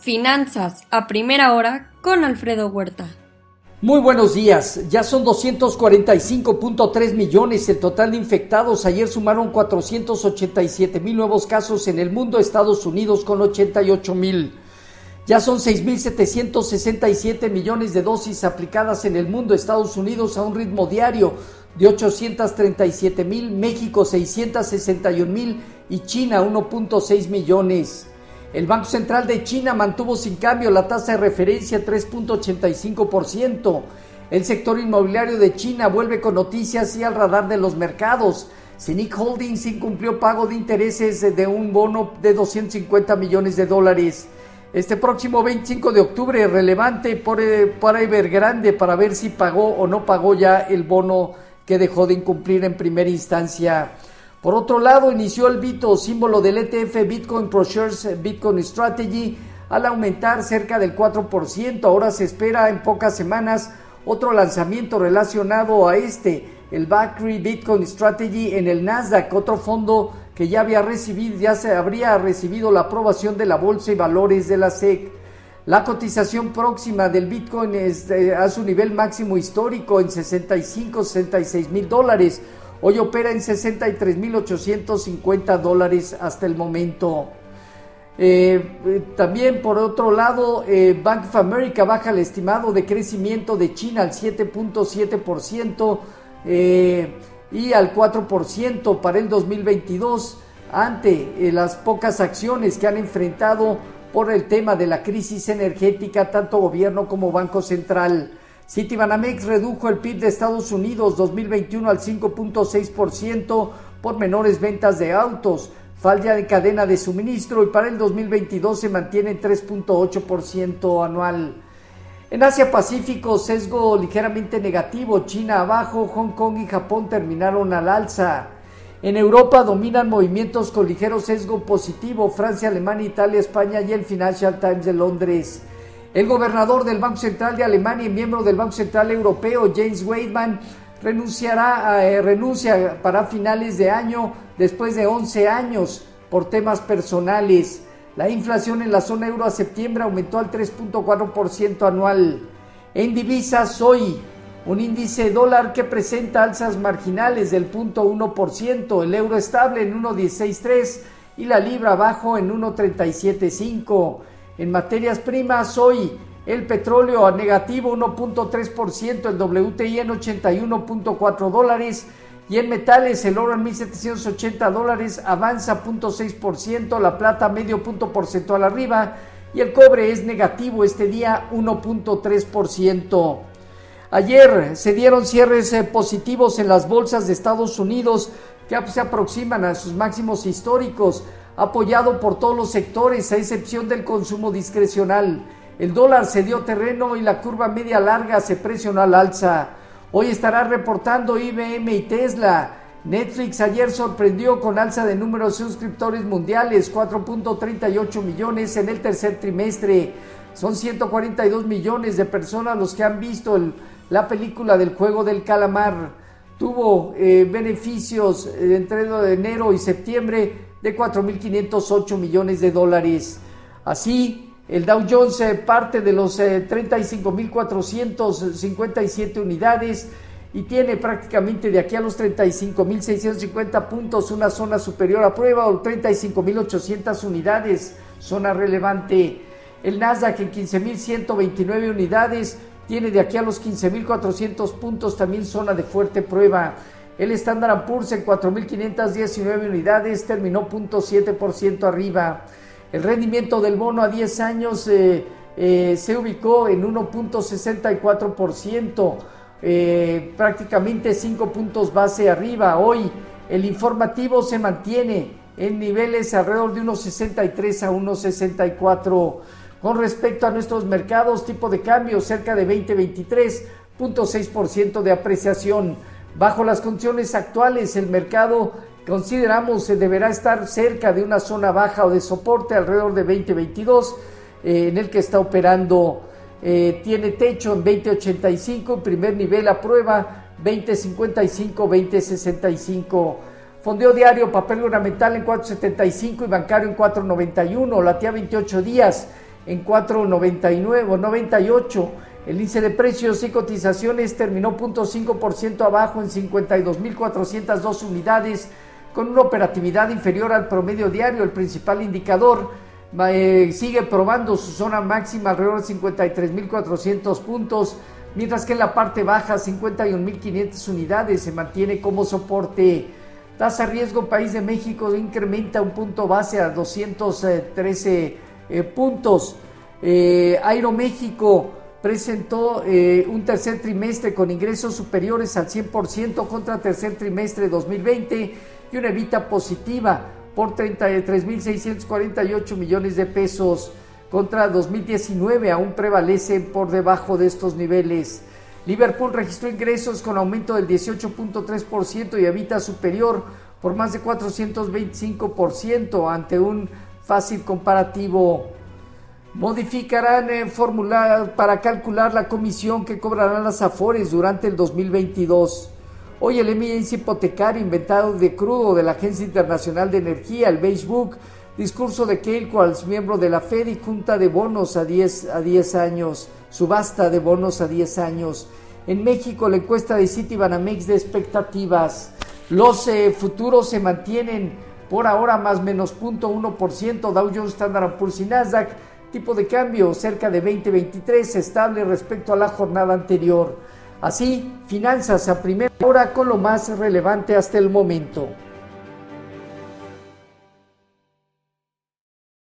Finanzas a primera hora con Alfredo Huerta. Muy buenos días. Ya son 245.3 millones el total de infectados. Ayer sumaron 487 mil nuevos casos en el mundo, Estados Unidos con 88 mil. Ya son 6.767 millones de dosis aplicadas en el mundo, Estados Unidos a un ritmo diario de 837 mil, México 661 mil y China 1.6 millones. El Banco Central de China mantuvo sin cambio la tasa de referencia 3.85%. El sector inmobiliario de China vuelve con noticias y al radar de los mercados. Cynic Holdings incumplió pago de intereses de un bono de 250 millones de dólares. Este próximo 25 de octubre, relevante para Evergrande para ver si pagó o no pagó ya el bono que dejó de incumplir en primera instancia. Por otro lado, inició el Bito, símbolo del ETF Bitcoin ProShares Bitcoin Strategy, al aumentar cerca del 4%. Ahora se espera en pocas semanas otro lanzamiento relacionado a este, el Bakri Bitcoin Strategy en el Nasdaq, otro fondo que ya había recibido, ya se habría recibido la aprobación de la Bolsa y Valores de la SEC. La cotización próxima del Bitcoin es a su nivel máximo histórico en 65, 66 mil dólares Hoy opera en 63.850 dólares hasta el momento. Eh, eh, también por otro lado, eh, Bank of America baja el estimado de crecimiento de China al 7.7% y al 4% para el 2022 ante las pocas acciones que han enfrentado por el tema de la crisis energética tanto gobierno como Banco Central. Citibanamex redujo el PIB de Estados Unidos 2021 al 5.6% por menores ventas de autos, falla de cadena de suministro y para el 2022 se mantiene en 3.8% anual. En Asia Pacífico, sesgo ligeramente negativo, China abajo, Hong Kong y Japón terminaron al alza. En Europa dominan movimientos con ligero sesgo positivo, Francia, Alemania, Italia, España y el Financial Times de Londres. El gobernador del Banco Central de Alemania y miembro del Banco Central Europeo, James Weidmann, renunciará, eh, renuncia para finales de año después de 11 años por temas personales. La inflación en la zona euro a septiembre aumentó al 3.4% anual. En divisas hoy, un índice dólar que presenta alzas marginales del 0.1%, el euro estable en 1.163 y la libra abajo en 1.375. En materias primas, hoy el petróleo a negativo 1.3%, el WTI en 81.4 dólares y en metales el oro en 1.780 dólares avanza 0.6%, la plata medio punto porcentual arriba y el cobre es negativo este día 1.3%. Ayer se dieron cierres eh, positivos en las bolsas de Estados Unidos que se aproximan a sus máximos históricos apoyado por todos los sectores, a excepción del consumo discrecional. El dólar se dio terreno y la curva media larga se presionó al alza. Hoy estará reportando IBM y Tesla. Netflix ayer sorprendió con alza de números de suscriptores mundiales, 4.38 millones en el tercer trimestre. Son 142 millones de personas los que han visto la película del juego del calamar. Tuvo eh, beneficios eh, entre enero y septiembre de 4.508 millones de dólares. Así, el Dow Jones eh, parte de los 35.457 eh, unidades y tiene prácticamente de aquí a los 35.650 puntos una zona superior a prueba o 35.800 unidades, zona relevante. El Nasdaq en 15.129 unidades tiene de aquí a los 15.400 puntos también zona de fuerte prueba. El Standard Poor's en 4.519 unidades terminó 0.7% arriba. El rendimiento del bono a 10 años eh, eh, se ubicó en 1.64%, eh, prácticamente 5 puntos base arriba. Hoy el informativo se mantiene en niveles alrededor de 1.63 a 1.64. Con respecto a nuestros mercados, tipo de cambio cerca de 20-23.6% de apreciación. Bajo las condiciones actuales, el mercado consideramos se deberá estar cerca de una zona baja o de soporte alrededor de 2022, eh, en el que está operando. Eh, tiene techo en 2085, primer nivel a prueba 2055, 2065. Fondeo diario, papel ornamental en 475 y bancario en 491, latía 28 días en 4.99 o 98. El índice de precios y cotizaciones terminó 0.5% abajo en 52.402 unidades, con una operatividad inferior al promedio diario. El principal indicador eh, sigue probando su zona máxima alrededor de 53.400 puntos, mientras que en la parte baja 51.500 unidades se mantiene como soporte. Tasa riesgo país de México incrementa un punto base a 213 eh, puntos. Eh, Aeroméxico presentó eh, un tercer trimestre con ingresos superiores al 100% contra tercer trimestre de 2020 y una evita positiva por 33.648 millones de pesos contra 2019 aún prevalecen por debajo de estos niveles. Liverpool registró ingresos con aumento del 18.3% y evita superior por más de 425% ante un fácil comparativo modificarán el fórmula para calcular la comisión que cobrarán las Afores durante el 2022. Hoy el eminencia hipotecario inventado de crudo de la Agencia Internacional de Energía, el Facebook, discurso de Keil miembro de la Fed y junta de bonos a 10, a 10 años, subasta de bonos a 10 años. En México la encuesta de Citibanamex de expectativas. Los eh, futuros se mantienen por ahora más menos 0.1%, Dow Jones, Standard Poor's y Nasdaq Tipo de cambio cerca de 2023, estable respecto a la jornada anterior. Así, finanzas a primera hora con lo más relevante hasta el momento.